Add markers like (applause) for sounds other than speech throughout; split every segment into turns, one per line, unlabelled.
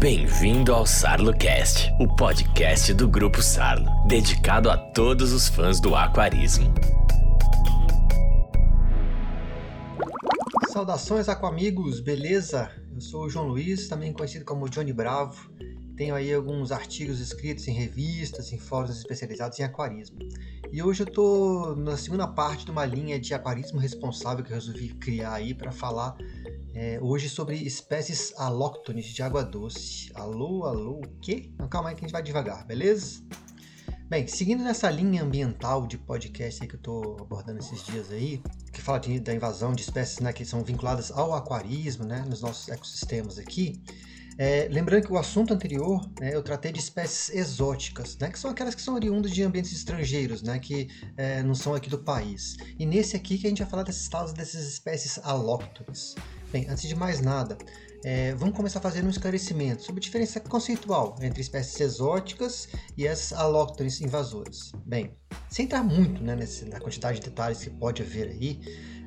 Bem-vindo ao SarloCast, o podcast do Grupo Sarlo, dedicado a todos os fãs do aquarismo.
Saudações aquamigos, beleza? Eu sou o João Luiz, também conhecido como Johnny Bravo. Tenho aí alguns artigos escritos em revistas, em fóruns especializados em aquarismo. E hoje eu estou na segunda parte de uma linha de aquarismo responsável que eu resolvi criar aí para falar é, hoje sobre espécies alóctones de água doce. Alô, alô, o quê? Não, calma aí que a gente vai devagar, beleza? Bem, seguindo nessa linha ambiental de podcast que eu estou abordando esses dias aí, que fala de, da invasão de espécies né, que são vinculadas ao aquarismo, né, nos nossos ecossistemas aqui, é, lembrando que o assunto anterior né, eu tratei de espécies exóticas, né, que são aquelas que são oriundas de ambientes estrangeiros, né, que é, não são aqui do país. E nesse aqui que a gente vai falar dessas tais dessas espécies alóctones. Bem, antes de mais nada, é, vamos começar fazendo um esclarecimento sobre a diferença conceitual entre espécies exóticas e as alóctones invasoras. Bem, sem entrar muito né, nessa, na quantidade de detalhes que pode haver aí,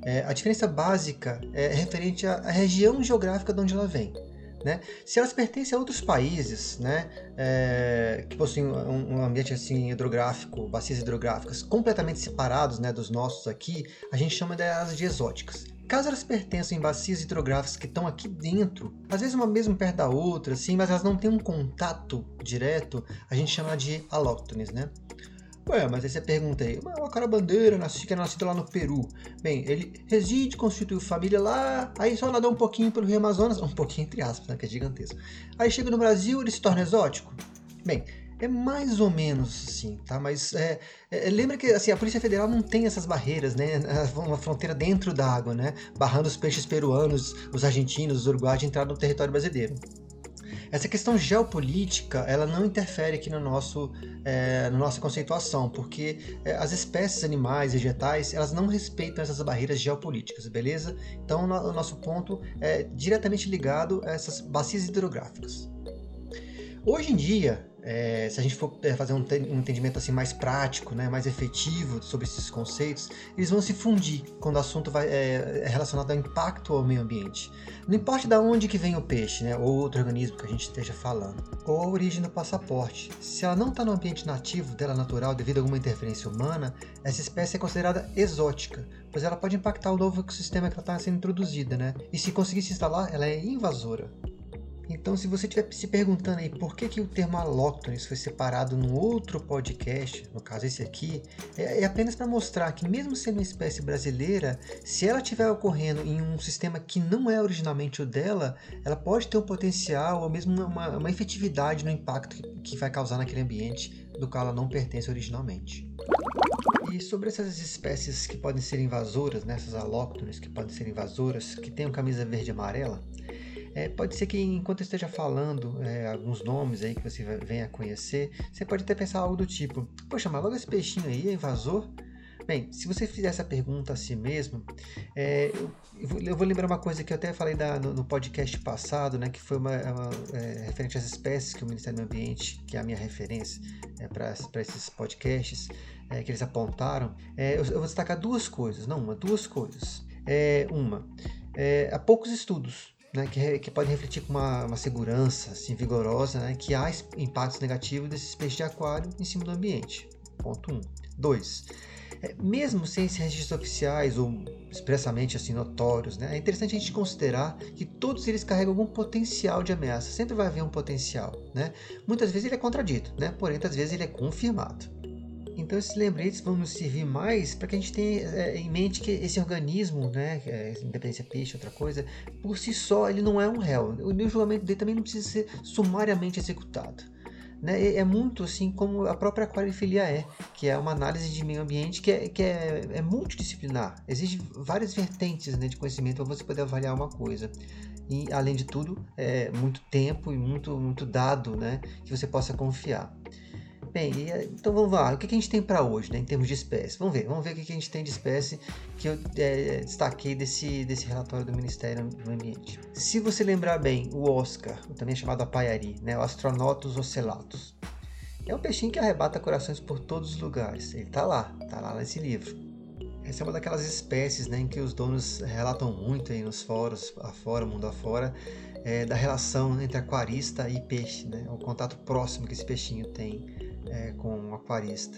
é, a diferença básica é referente à, à região geográfica de onde ela vem. Né? Se elas pertencem a outros países, né, é, que possuem um, um, ambiente assim hidrográfico, bacias hidrográficas completamente separados, né, dos nossos aqui, a gente chama delas de exóticas. Caso elas pertençam em bacias hidrográficas que estão aqui dentro, às vezes uma mesmo perto da outra, assim, mas elas não têm um contato direto, a gente chama de alóctones, né? Ué, mas aí você pergunta aí, o cara bandeira, nasci, que é nascido lá no Peru. Bem, ele reside, constituiu família lá, aí só nadou um pouquinho pelo Rio Amazonas, um pouquinho entre aspas, né, que é gigantesco. Aí chega no Brasil, ele se torna exótico? Bem, é mais ou menos assim, tá? Mas é, é, lembra que assim, a Polícia Federal não tem essas barreiras, né? Uma fronteira dentro da água, né? Barrando os peixes peruanos, os argentinos, os uruguaios de entrar no território brasileiro. Essa questão geopolítica, ela não interfere aqui no nosso, é, na nossa conceituação, porque é, as espécies animais, vegetais, elas não respeitam essas barreiras geopolíticas, beleza? Então, o nosso ponto é diretamente ligado a essas bacias hidrográficas. Hoje em dia, é, se a gente for é, fazer um, um, entendimento assim mais prático, né, mais efetivo sobre esses conceitos, eles vão se fundir quando o assunto vai, é, é relacionado ao impacto ao meio ambiente. Não importa de onde que vem o peixe, né, ou outro organismo que a gente esteja falando, ou a origem do passaporte. Se ela não está no ambiente nativo dela natural devido a alguma interferência humana, essa espécie é considerada exótica, pois ela pode impactar o novo ecossistema que ela está sendo introduzida, né? E se conseguir se instalar, ela é invasora. Então, se você estiver se perguntando aí por que, que o termo alóctones foi separado num outro podcast, no caso esse aqui, é, é apenas para mostrar que, mesmo sendo uma espécie brasileira, se ela estiver ocorrendo em um sistema que não é originalmente o dela, ela pode ter um potencial ou mesmo uma, uma efetividade no impacto que, vai causar naquele ambiente do qual ela não pertence originalmente. E sobre essas espécies que podem ser invasoras, né, essas alóctones que podem ser invasoras, que têm camisa verde e amarela, é, pode ser que enquanto eu esteja falando é, alguns nomes aí que você venha a conhecer, você pode até pensar algo do tipo: Poxa, mas logo esse peixinho aí é invasor? Bem, se você fizer essa pergunta a si mesmo, é, eu, vou lembrar uma coisa que eu até falei da, no, no, podcast passado, né, que foi uma, uma é, referente às espécies que o Ministério do Ambiente, que é a minha referência é, para esses podcasts, é, que eles apontaram. É, eu, eu, vou destacar duas coisas, não uma, duas coisas. É, uma, há poucos estudos né, que, que pode refletir com uma, uma segurança assim, vigorosa né, que há impactos negativos desses peixes de aquário em cima do ambiente. Ponto 1. Um. 2. É, mesmo sem esses registros oficiais ou expressamente assim notórios, né, é interessante a gente considerar que todos eles carregam algum potencial de ameaça. Sempre vai haver um potencial. Né? Muitas vezes ele é contradito, né? porém, muitas vezes ele é confirmado. Então esses lembretes vão nos servir mais para que a gente tenha é, em mente que esse organismo, né, é, independência peixe, outra coisa, por si só ele não é um réu. O julgamento dele também não precisa ser sumariamente executado. Né? É muito assim como a própria aquariofilia é, que é uma análise de meio ambiente que é, que é, é multidisciplinar. Existem várias vertentes né, de conhecimento para você poder avaliar uma coisa. E, além de tudo, é muito tempo e muito, muito dado né, que você possa confiar. Bem, então vamos lá. O que, a gente tem para hoje, né, em termos de espécie? Vamos ver, vamos ver o que, a gente tem de espécie que eu é, destaquei desse, desse relatório do Ministério do Ambiente. Se você lembrar bem, o Oscar, também chamado apaiari, né, o Astronotus ocellatus, é um peixinho que arrebata corações por todos os lugares. Ele está lá, está lá nesse livro. Essa é uma daquelas espécies né, em que os donos relatam muito aí nos fóruns afora, mundo afora, é, da relação entre aquarista e peixe, né? o contato próximo que esse peixinho tem é, com o aquarista.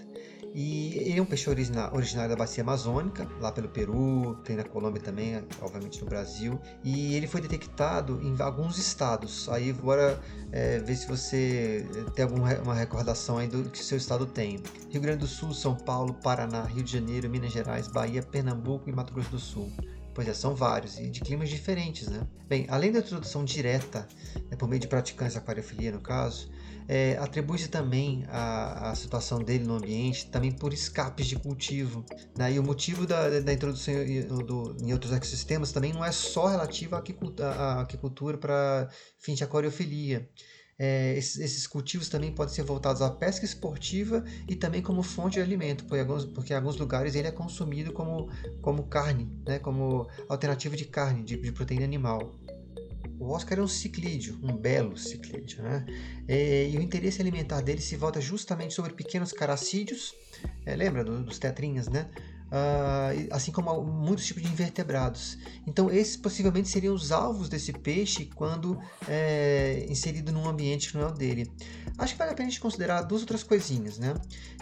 E ele é um peixe originário da bacia amazônica, lá pelo Peru, tem na Colômbia também, obviamente no Brasil. E ele foi detectado em alguns estados. Aí bora é, ver se você tem alguma recordação aí do que seu estado tem. Rio Grande do Sul, São Paulo, Paraná, Rio de Janeiro, Minas Gerais, Bahia, Pernambuco e Mato Grosso do Sul. Pois é, são vários e de climas diferentes, né? Bem, além da introdução direta, né, por meio de praticantes de aquariofilia no caso, é, atribui-se também a, a, situação dele no ambiente também por escapes de cultivo. Né? E o motivo da, da introdução do, em outros ecossistemas também não é só relativo à aquicultura para fins de aquariofilia. É, esses, esses, cultivos também podem ser voltados à pesca esportiva e também como fonte de alimento, porque, alguns, porque em alguns lugares ele é consumido como, como carne, né, como alternativa de carne, de, de proteína animal. O Oscar é um ciclídeo, um belo ciclídeo, né? É, e o interesse alimentar dele se volta justamente sobre pequenos caracídeos, é, lembra do, dos tetrinhas, né? Uh, assim como muitos tipos de invertebrados. Então, esses possivelmente seriam os alvos desse peixe quando é, inserido num ambiente que não é o dele. Acho que vale a pena a gente considerar duas outras coisinhas, né?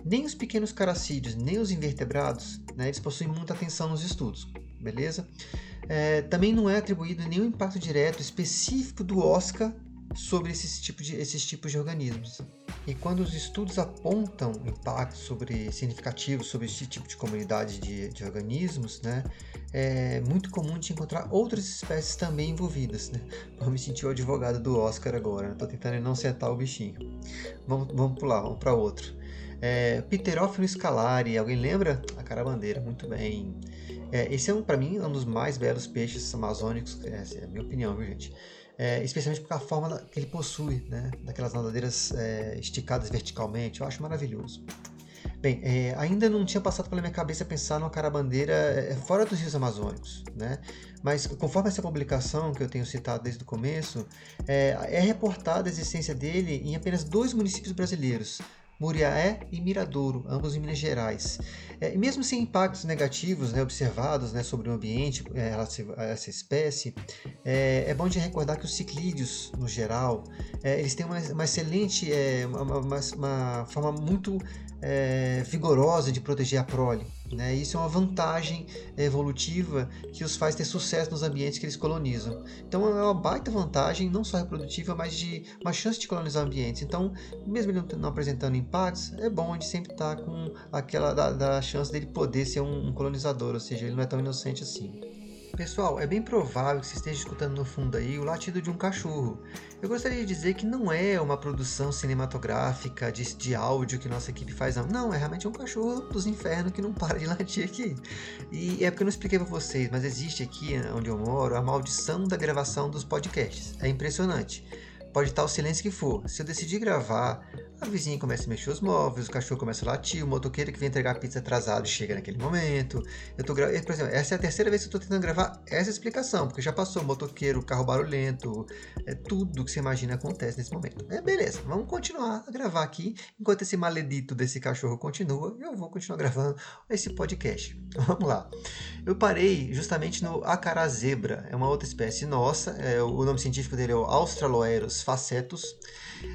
Nem os pequenos caracídeos, nem os invertebrados, né, eles possuem muita atenção nos estudos, beleza? É, também não é atribuído nenhum impacto direto específico do Oscar sobre esses tipos de, esses tipos de organismos. E quando os estudos apontam impactos sobre, significativos sobre esse tipo de comunidade de, de organismos, né, é muito comum de encontrar outras espécies também envolvidas. Né? Vou me sentir o advogado do Oscar agora, estou né? tentando não sentar o bichinho. Vamos, vamos pular, vamos para outro. É, Pterófilo scalari, alguém lembra? A carabandeira, muito bem. É, esse é, um, para mim, um dos mais belos peixes amazônicos, essa é a minha opinião, viu, gente? É, especialmente por a forma que ele possui, né? daquelas nadadeiras é, esticadas verticalmente, eu acho maravilhoso. Bem, é, ainda não tinha passado pela minha cabeça pensar numa carabandeira é, fora dos rios amazônicos, né? Mas conforme essa publicação que eu tenho citado desde o começo, é, é reportada a existência dele em apenas dois municípios brasileiros, Muriaé e Miradouro, ambos em Minas Gerais. É, mesmo sem impactos negativos né, observados né, sobre o ambiente é, relativo a essa espécie, é, é, bom de recordar que os ciclídeos, no geral, é, eles têm uma, uma excelente, é, uma, uma, uma, forma muito é, vigorosa de proteger a prole. Né? Isso é uma vantagem evolutiva que os faz ter sucesso nos ambientes que eles colonizam. Então é uma baita vantagem, não só reprodutiva, mas de uma chance de colonizar ambientes. Então, mesmo ele não, apresentando impactos, é bom de sempre estar com aquela da, da chance dele poder ser um, um colonizador, ou seja, ele não é tão inocente assim. Pessoal, é bem provável que você esteja escutando no fundo aí o latido de um cachorro. Eu gostaria de dizer que não é uma produção cinematográfica de, de áudio que nossa equipe faz, não. Não, é realmente um cachorro dos infernos que não (laughs) para de latir aqui. E é porque eu não expliquei para vocês, mas existe aqui onde eu moro a maldição da gravação dos podcasts. É impressionante. Pode estar o silêncio que for. Se eu decidir gravar, a vizinha começa a mexer os móveis, o cachorro começa a latir, o motoqueiro que vem entregar pizza atrasado chega naquele momento. Eu tô Por exemplo, essa é a terceira vez que eu estou tentando gravar essa explicação, porque já passou motoqueiro, carro barulhento, é tudo que você imagina acontece nesse momento. É beleza, vamos continuar a gravar aqui enquanto esse maledito desse cachorro continua. Eu vou continuar gravando esse podcast. (laughs) Vamos lá. Eu parei justamente no acará zebra, é uma outra espécie nossa. É, o nome científico dele é o Australoeros facetus.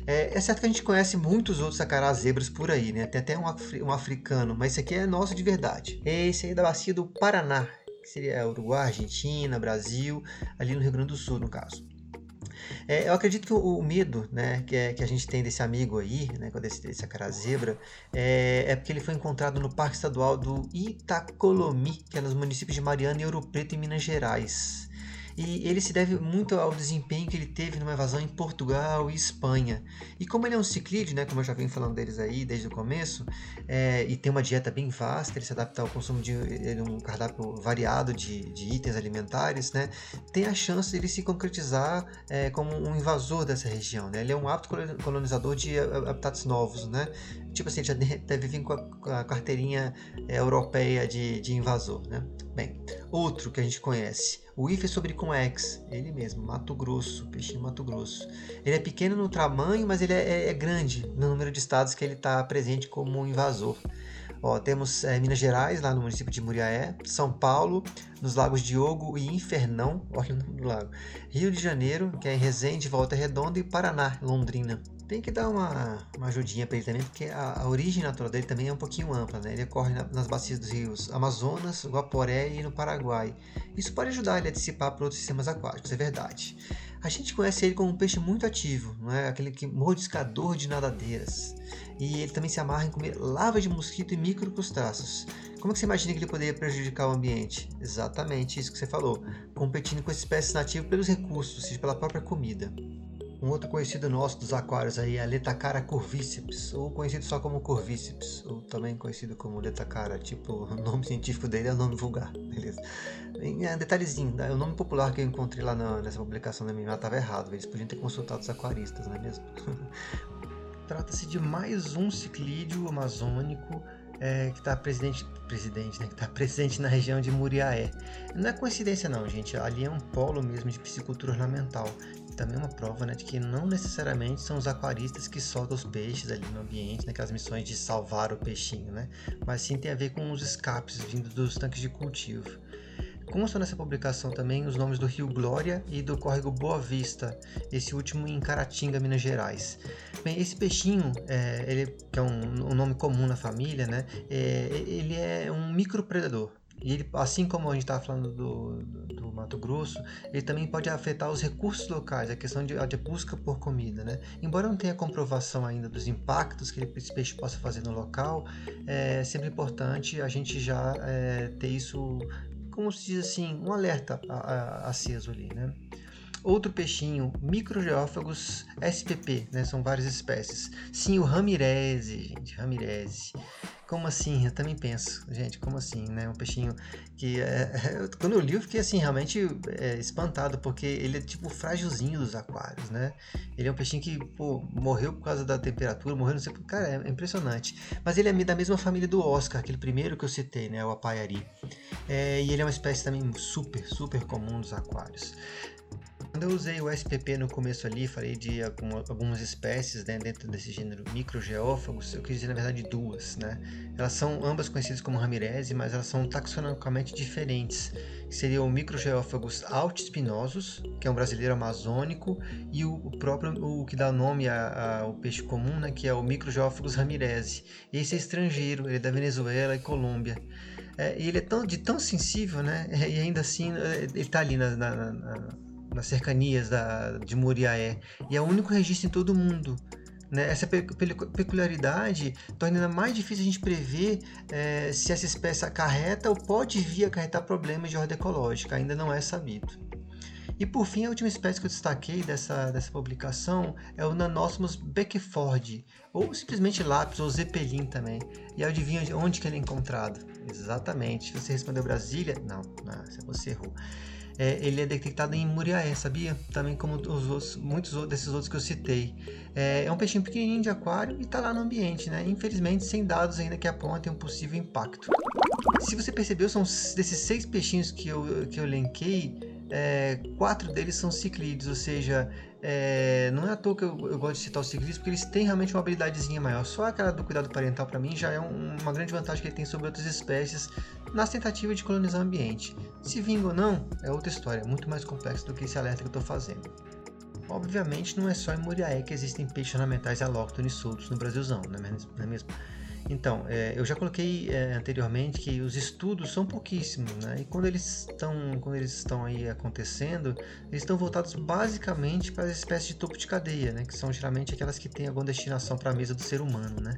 É, é, certo que a gente conhece muitos outros acarás zebras por aí, né? Tem até um, afri um, africano, mas esse aqui é nosso de verdade. Esse aí é da bacia do Paraná, que seria Uruguai, Argentina, Brasil, ali no Rio Grande do Sul, no caso. É, eu acredito que o, medo né, que, é, que, a gente tem desse amigo aí, né, desse, desse acará zebra, é, é, porque ele foi encontrado no Parque Estadual do Itacolomi, que é nos municípios de Mariana e Ouro Preto, em Minas Gerais e ele se deve muito ao desempenho que ele teve numa evasão em Portugal e Espanha. E como ele é um ciclídeo, né, como eu já venho falando deles aí desde o começo, é, e tem uma dieta bem vasta, ele se adapta ao consumo de um cardápio variado de, de, itens alimentares, né, tem a chance de ele se concretizar é, como um invasor dessa região. Né? Ele é um apto colonizador de habitats novos, né? Tipo assim, ele já (laughs) deve vir com a, com a carteirinha é, europeia de, de invasor, né? Bem, outro que a gente conhece, o IFE sobre com X, ele mesmo, Mato Grosso, peixinho Mato Grosso. Ele é pequeno no tamanho, mas ele é, é, é grande no número de estados que ele está presente como invasor. Ó, temos é, Minas Gerais, lá no município de Muriaé, São Paulo, nos lagos Diogo e Infernão, (laughs) olha o nome do lago, Rio de Janeiro, que é em Resende, Volta Redonda, e Paraná, Londrina. Tem que dar uma, uma ajudinha para ele também, porque a, a, origem natural dele também é um pouquinho ampla, né? Ele ocorre na, nas bacias dos rios Amazonas, Guaporé e no Paraguai. Isso pode ajudar ele a dissipar para outros sistemas aquáticos, é verdade. A gente conhece ele como um peixe muito ativo, não é? aquele que mordiscador de nadadeiras. E ele também se amarra em comer larvas de mosquito e microcrustáceos. Como é que você imagina que ele poderia prejudicar o ambiente? Exatamente isso que você falou, competindo com espécies nativas pelos recursos, ou seja, pela própria comida. Um outro conhecido nosso dos aquários aí é a Letacara curvíceps, ou conhecido só como curvíceps, ou também conhecido como Letacara, tipo, (laughs) o nome científico dele é o nome vulgar, (laughs) beleza? É, detalhezinho, né? o nome popular que eu encontrei lá na, nessa publicação da minha estava errado, eles podiam ter consultado os aquaristas, não é mesmo? (laughs) Trata-se de mais um ciclídeo amazônico é, que está presidente, presidente, né, que está presente na região de Muriaé. Não é coincidência não, gente. Ali é um polo mesmo de piscicultura ornamental também uma prova né, de que não necessariamente são os aquaristas que soltam os peixes ali no ambiente, naquelas missões de salvar o peixinho, né? mas sim tem a ver com os escapes vindos dos tanques de cultivo. Constam nessa publicação também os nomes do Rio Glória e do córrego Boa Vista, esse último em Caratinga, Minas Gerais. Bem, esse peixinho, é, ele, que é um, um, nome comum na família, né, é, ele é um micropredador. E ele, assim como a gente estava falando do, do, do, Mato Grosso, ele também pode afetar os recursos locais, a questão de, de busca por comida. Né? Embora não tenha comprovação ainda dos impactos que esse peixe possa fazer no local, é sempre importante a gente já é, ter isso, como se diz assim, um alerta aceso ali. Né? Outro peixinho, Microgeófagos spp, né? são várias espécies. Sim, o ramirese, gente, ramirese. Como assim? Eu também penso, gente, como assim, né? Um peixinho que é, (laughs) quando eu li eu fiquei assim realmente é, espantado porque ele é tipo frágilzinho dos aquários, né? Ele é um peixinho que pô, morreu por causa da temperatura, morreu não sei, cara, é impressionante. Mas ele é da mesma família do Oscar, aquele primeiro que eu citei, né? O apaiari. É, e ele é uma espécie também super, super comum dos aquários. Quando eu usei o SPP no começo ali, falei de algumas espécies né, dentro desse gênero microgeófagos, eu quis dizer na verdade duas, né? Elas são ambas conhecidas como ramirese, mas elas são taxonomicamente diferentes. Seriam o microgeófagos altispinosos, que é um brasileiro amazônico, e o, próprio o que dá nome ao peixe comum, né, que é o microgeófagos ramirese. Esse é estrangeiro, ele é da Venezuela e Colômbia. É, e ele é tão, de tão sensível, né? (laughs) E ainda assim ele está ali na, na, na nas cercanias da, de Muriaé, e é o único registro em todo o mundo. Né? Essa peculiaridade torna ainda mais difícil a gente prever é, se essa espécie acarreta ou pode vir a acarretar problemas de ordem ecológica, ainda não é sabido. E por fim, a última espécie que eu destaquei dessa, dessa publicação é o Nanosmus beckford, ou simplesmente lápis, ou zeppelin também. E adivinha onde que ele é encontrado? Exatamente. Você respondeu Brasília? Não, não você errou é, ele é detectado em Muriaé, sabia? Também como os outros, muitos desses outros que eu citei. É, é um peixinho pequenininho de aquário e está lá no ambiente, né? Infelizmente, sem dados ainda que apontem um possível impacto. Se você percebeu, são desses seis peixinhos que eu, que eu elenquei, é, quatro deles são ciclídeos, ou seja, é, não é à toa que eu, eu, gosto de citar os ciclistas, porque eles têm realmente uma habilidadezinha maior. Só aquela do cuidado parental, para mim, já é um, uma grande vantagem que ele tem sobre outras espécies nas tentativas de colonizar o ambiente. Se vinga ou não, é outra história, muito mais complexa do que esse alerta que eu estou fazendo. Obviamente, não é só em Muriaé que existem peixes ornamentais alóctones soltos no Brasilzão, não é mesmo? Então, é, eu já coloquei é, anteriormente que os estudos são pouquíssimos, né? E quando eles estão, quando eles estão aí acontecendo, eles estão voltados basicamente para as espécies de topo de cadeia, né? Que são geralmente aquelas que têm alguma destinação para a mesa do ser humano, né?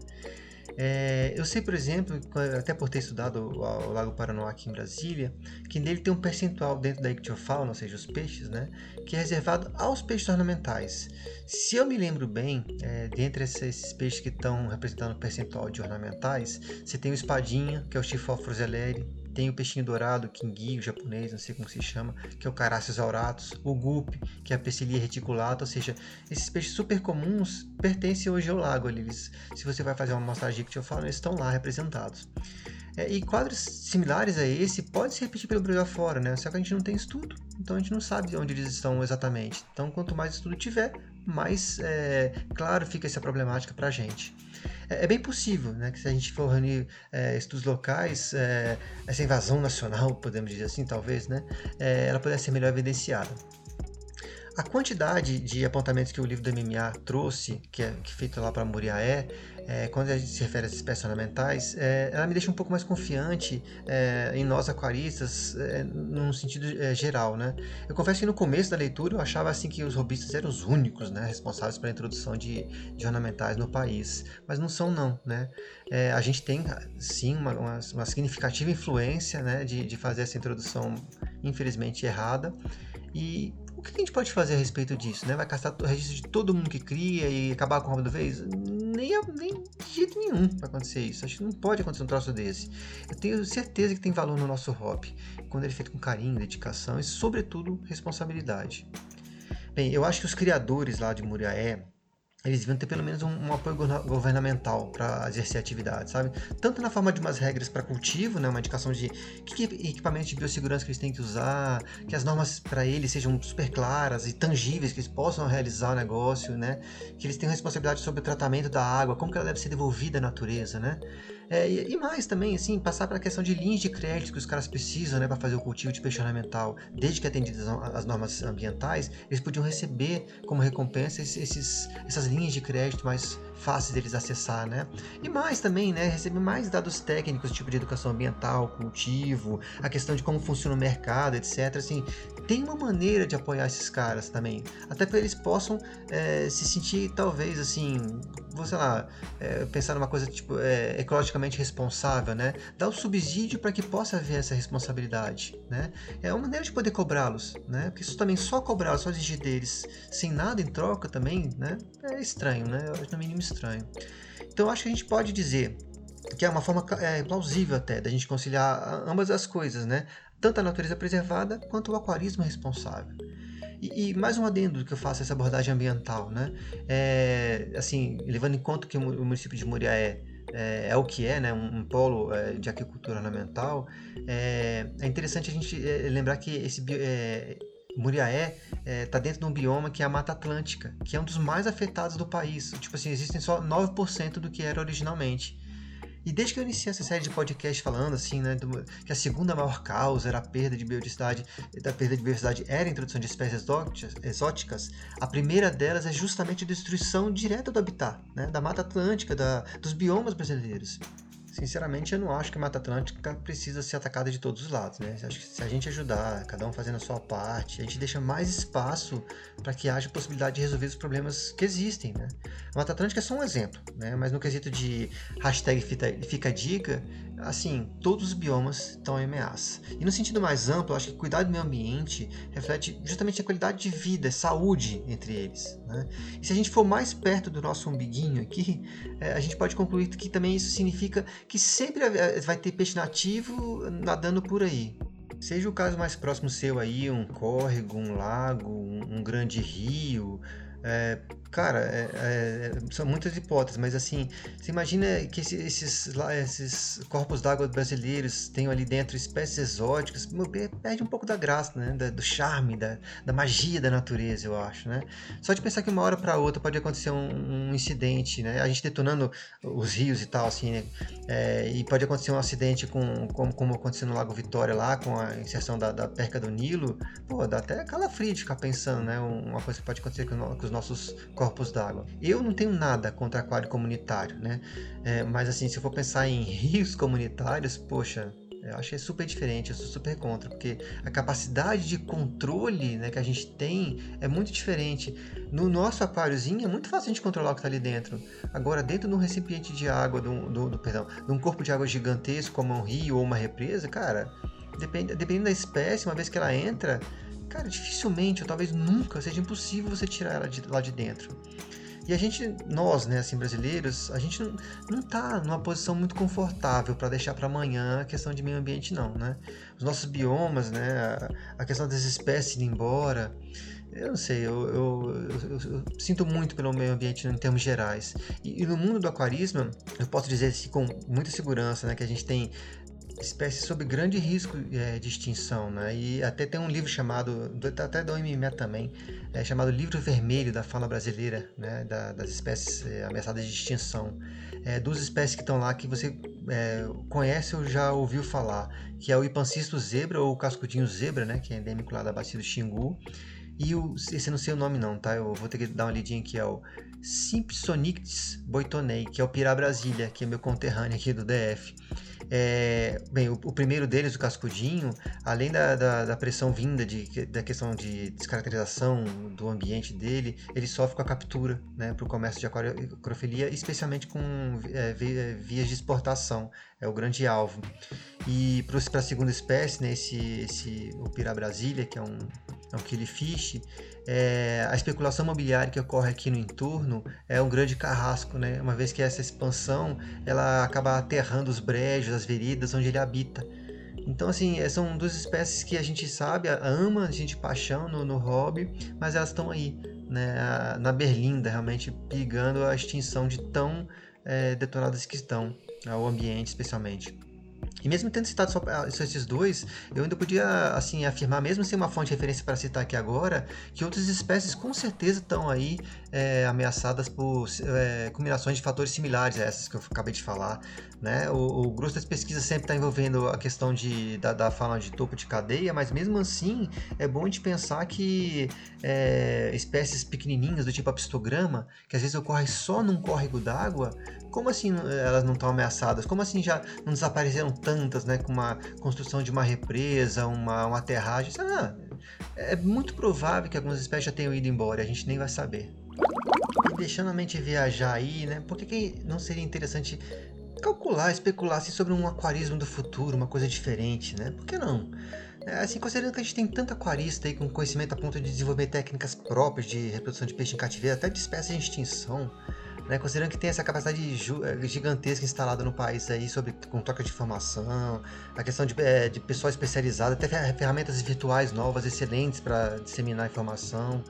É, eu sei, por exemplo, até por ter estudado o Lago Paranoá aqui em Brasília, que nele tem um percentual dentro da ictiofauna, ou seja, os peixes, né, que é reservado aos peixes ornamentais. Se eu me lembro bem, é, dentre esses peixes que estão representando o percentual de ornamentais, você tem o espadinha, que é o eleri, tem o peixinho dourado, o kingui, o japonês, não sei como se chama, que é o Carassius auratus, o guppy, que é a Pecilia reticulata, ou seja, esses peixes super comuns pertencem hoje ao lago. Eles, se você vai fazer uma amostragem que eu falo, eles estão lá representados. É, e quadros similares a esse pode se repetir pelo Brasil afora, né? Só que a gente não tem estudo, então a gente não sabe onde eles estão exatamente. Então, quanto mais estudo tiver, mais é, claro fica essa problemática para a gente. É, é, bem possível, né, que se a gente for reunir é, estudos locais, é, essa invasão nacional, podemos dizer assim, talvez, né, é, ela pudesse ser melhor evidenciada. A quantidade de apontamentos que o livro do MMA trouxe, que é, que é feito lá para Muriaé, é, quando a gente se refere às espécies ornamentais, é, ela me deixa um pouco mais confiante é, em nós aquaristas, é, num sentido é, geral, né? Eu confesso que no começo da leitura eu achava assim que os robistas eram os únicos, né, responsáveis pela introdução de, de ornamentais no país, mas não são não, né? É, a gente tem sim uma, uma, uma significativa influência, né, de, de fazer essa introdução infelizmente errada e o que a gente pode fazer a respeito disso? Né? Vai caçar o registro de todo mundo que cria e acabar com a roupa do vez? Nem, nem de jeito nenhum vai acontecer isso. Acho que não pode acontecer um troço desse. Eu tenho certeza que tem valor no nosso hobby, quando ele é feito com carinho, dedicação e, sobretudo, responsabilidade. Bem, eu acho que os criadores lá de Muriaé, eles deviam ter pelo menos um, um apoio governamental para exercer atividade, sabe? Tanto na forma de umas regras para cultivo, né, uma indicação de que equipamentos de biossegurança que eles têm que usar, que as normas para eles sejam super claras e tangíveis, que eles possam realizar o negócio, né? Que eles tenham responsabilidade sobre o tratamento da água, como que ela deve ser devolvida à natureza, né? É, e, mais também, assim, passar para a questão de linhas de crédito que os caras precisam né, para fazer o cultivo de peixe ornamental, desde que atendidas as normas ambientais, eles podiam receber como recompensa esses, essas linhas de crédito mais fáceis deles acessar, né? E mais também, né? Receber mais dados técnicos, tipo de educação ambiental, cultivo, a questão de como funciona o mercado, etc. Assim, tem uma maneira de apoiar esses caras também, até para eles possam é, se sentir, talvez, assim, vou lá, é, pensar numa coisa tipo é, ecologicamente responsável, né? Dar o subsídio para que possa haver essa responsabilidade, né? É uma maneira de poder cobrá-los, né? Porque isso também só cobrar, só exigir deles sem nada em troca também, né? É estranho, né? Acho no mínimo estranho. Então acho que a gente pode dizer que é uma forma é, plausível até da gente conciliar ambas as coisas, né? Tanto a natureza preservada quanto o aquarismo responsável. E, e, mais um adendo que eu faço essa abordagem ambiental, né? É, assim, levando em conta que o município de Muriaé é, é o que é, né? Um, um polo é, de agricultura ornamental. É, é, interessante a gente é, lembrar que esse é, Muriaé está é, dentro de um bioma que é a Mata Atlântica, que é um dos mais afetados do país. Tipo assim, existem só 9% do que era originalmente. E desde que eu iniciei essa série de podcast falando assim, né, do, que a segunda maior causa era a perda de biodiversidade, da perda de biodiversidade era a introdução de espécies exóticas, a primeira delas é justamente a destruição direta do habitat, né, da Mata Atlântica, da, dos biomas brasileiros. Sinceramente, eu não acho que a Mata Atlântica precisa ser atacada de todos os lados, né? Acho que se a gente ajudar, cada um fazendo a sua parte, a gente deixa mais espaço para que haja possibilidade de resolver os problemas que existem, né? A Mata Atlântica é só um exemplo, né? Mas no quesito de hashtag fica dica, assim, todos os biomas estão em ameaça. E no sentido mais amplo, acho que cuidar do meio ambiente reflete justamente a qualidade de vida, saúde entre eles. Né? E se a gente for mais perto do nosso umbiguinho aqui, é, a gente pode concluir que também isso significa que sempre vai ter peixe nativo nadando por aí. Seja o caso mais próximo seu aí, um córrego, um lago, um, um grande rio, é, Cara, é, é, são muitas hipóteses, mas assim, você imagina que esses, esses, corpos d'água brasileiros tenham ali dentro espécies exóticas, perde um pouco da graça, né? Da, do charme, da, da magia da natureza, eu acho, né? Só de pensar que uma hora para outra pode acontecer um, um, incidente, né? A gente detonando os rios e tal, assim, né? É, e pode acontecer um acidente com, como, como aconteceu no Lago Vitória lá, com a inserção da, da perca do Nilo, pô, dá até calafrio de ficar pensando, né? Uma coisa que pode acontecer com, com os nossos corpos d'água. Eu não tenho nada contra aquário comunitário, né? É, mas assim, se eu for pensar em (laughs) rios comunitários, poxa, eu achei super diferente, eu sou super contra, porque a capacidade de controle né, que a gente tem é muito diferente. No nosso aquáriozinho é muito fácil gente controlar o que está ali dentro. Agora, dentro de um recipiente de água, do, do, do, perdão, de um corpo de água gigantesco, como um rio ou uma represa, cara, depende, dependendo da espécie, uma vez que ela entra, cara, dificilmente ou talvez nunca seja impossível você tirar ela de, lá de dentro. E a gente, nós, né, assim, brasileiros, a gente não, não tá numa posição muito confortável para deixar para amanhã a questão de meio ambiente, não, né? Os nossos biomas, né, a, a questão das espécies indo embora, eu não sei, eu, eu, eu, eu, sinto muito pelo meio ambiente em termos gerais. E, e, no mundo do aquarismo, eu posso dizer assim, com muita segurança né, que a gente tem espécie sob grande risco é, de extinção, né? E até tem um livro chamado, até da OMME também, é, chamado Livro Vermelho da Fauna Brasileira, né? Da, das espécies é, ameaçadas de extinção. É, duas espécies que estão lá que você é, conhece ou já ouviu falar, que é o Ipancisto zebra ou o cascudinho zebra, né? Que é endêmico lá da bacia do Xingu. E o, esse não sei o nome não, tá? Eu vou ter que dar uma lidinha aqui, é o Simpsonictis boitonei, que é o Pirá Brasília, que é meu conterrâneo aqui do DF. É, bem, o, o, primeiro deles, o cascudinho, além da, da, da, pressão vinda de, da questão de descaracterização do ambiente dele, ele sofre com a captura né, para o comércio de acrofilia, especialmente com é, é, vias de exportação, é o grande alvo. E para a segunda espécie, né, esse, esse, o Pirá Brasília, que é um, é um killifish, é, a especulação imobiliária que ocorre aqui no entorno é um grande carrasco, né? uma vez que essa expansão ela acaba aterrando os brejos, as veredas onde ele habita. Então, assim, é, são duas espécies que a gente sabe, ama, a gente paixão no, no hobby, mas elas estão aí, né, na berlinda, realmente pegando a extinção de tão é, detonadas que estão, ao ambiente especialmente. E mesmo tendo citado só, só, esses dois, eu ainda podia assim afirmar, mesmo sem uma fonte de referência para citar aqui agora, que outras espécies com certeza estão aí é, ameaçadas por é, combinações de fatores similares a essas que eu acabei de falar. Né? O, o grosso das pesquisas sempre está envolvendo a questão de, da, da fauna de topo de cadeia, mas mesmo assim é bom de pensar que é, espécies pequenininhas do tipo apistograma, que às vezes ocorrem só num córrego d'água, como assim elas não estão ameaçadas? Como assim já não desapareceram tantas, né? Com uma construção de uma represa, uma, uma aterragem? É muito provável que algumas espécies já tenham ido embora, a gente nem vai saber. Deixando a mente viajar aí, né? Por que, que não seria interessante calcular, especular assim, sobre um aquarismo do futuro, uma coisa diferente, né? Por que não? É, assim, considerando que a gente tem tanto aquarista aí com conhecimento a ponto de desenvolver técnicas próprias de reprodução de peixe em cativeiro, até de espécies em extinção, né? Considerando que tem essa capacidade eh, gigantesca instalada no país aí sobre com troca de informação, a questão de, é, de pessoal especializado, até ferramentas virtuais novas excelentes para disseminar informação.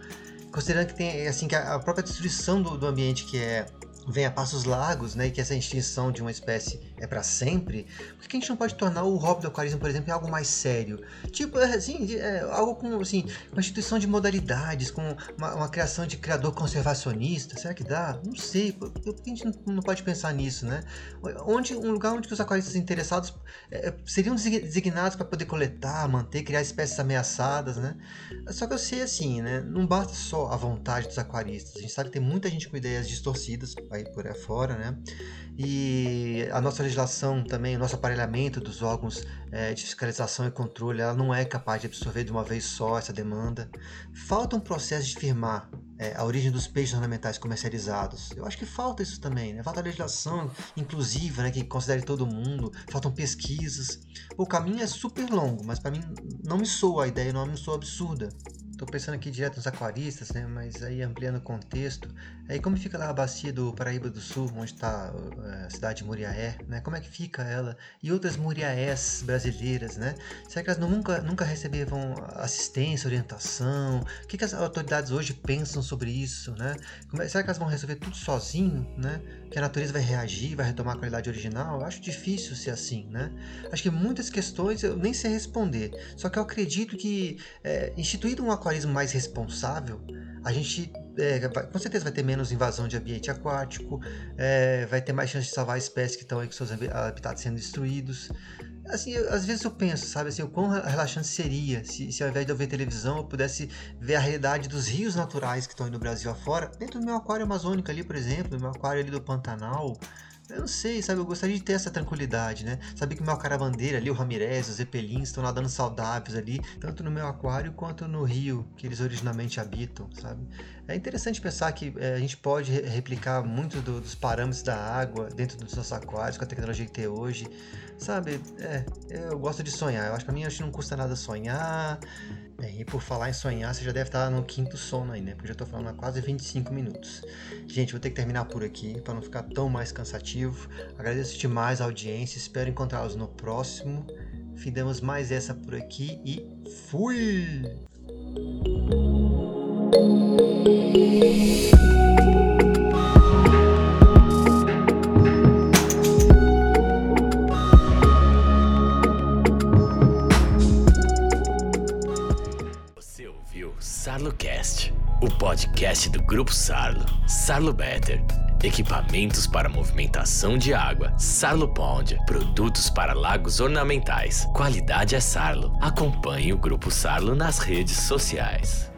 Considerando que tem assim que a própria destruição do, do ambiente que é vem a passos largos, né, e que essa extinção de uma espécie é para sempre, por que a gente não pode tornar o hobby do aquarismo, por exemplo, algo mais sério? Tipo, é, assim, é, algo com, assim, uma instituição de modalidades, com uma, uma, criação de criador conservacionista, será que dá? Não sei, por, por que a gente não, não, pode pensar nisso, né? Onde, um lugar onde os aquaristas interessados é, seriam designados para poder coletar, manter, criar espécies ameaçadas, né? Só que eu sei, assim, né, não basta só a vontade dos aquaristas, a gente sabe que tem muita gente com ideias distorcidas, aí por aí fora, né? E a nossa legislação também, o nosso aparelhamento dos órgãos é, de fiscalização e controle, ela não é capaz de absorver de uma vez só essa demanda. Falta um processo de firmar é, a origem dos peixes ornamentais comercializados. Eu acho que falta isso também, né? Falta legislação inclusiva, né? Que considere todo mundo. Faltam pesquisas. O caminho é super longo, mas para mim não me soa a ideia, não me soa absurda. Estou pensando aqui direto nos aquaristas, né? Mas aí ampliando o contexto, aí como fica lá a bacia do Paraíba do Sul, onde está eh, a cidade de Muriaé, né? Como é que fica ela? E outras Muriaés brasileiras, né? Será que elas nunca, nunca receberam assistência, orientação? O que, que as autoridades hoje pensam sobre isso, né? É, será que elas vão resolver tudo sozinho, né? Que a natureza vai reagir, vai retomar a qualidade original? Eu acho difícil ser assim, né? Acho que muitas questões eu nem sei responder. Só que eu acredito que é, instituído um aquarismo aquarismo mais responsável, a gente é, com certeza vai ter menos invasão de ambiente aquático, é, vai ter mais chance de salvar espécies que estão aí com seus habitats sendo destruídos. Assim, eu, às vezes eu penso, sabe, assim, o quão relaxante seria se, se ao invés de eu ver televisão eu pudesse ver a realidade dos rios naturais que estão aí no Brasil afora, dentro do meu aquário amazônico ali, por exemplo, no meu aquário ali do Pantanal, eu não sei, sabe? Eu gostaria de ter essa tranquilidade, né? Saber que o meu caravandeira ali, o Ramirez, os Zeppelins estão nadando saudáveis ali, tanto no meu aquário quanto no rio que eles originalmente habitam, sabe? É interessante pensar que é, a gente pode replicar muito do, dos parâmetros da água dentro dos nossos aquários com a tecnologia que tem hoje, sabe? É, eu gosto de sonhar. Eu acho que pra mim acho que não custa nada sonhar. Bem, e por falar em sonhar, você já deve estar no quinto sono aí, né? Porque eu já tô falando há quase 25 minutos. Gente, vou ter que terminar por aqui para não ficar tão mais cansativo. Agradeço demais a audiência, espero encontrá-los no próximo. Findemos mais essa por aqui e fui!
SarloCast, o podcast do Grupo Sarlo. Sarlo Better. Equipamentos para movimentação de água. Sarlo Pond. Produtos para lagos ornamentais. Qualidade é Sarlo. Acompanhe o Grupo Sarlo nas redes sociais.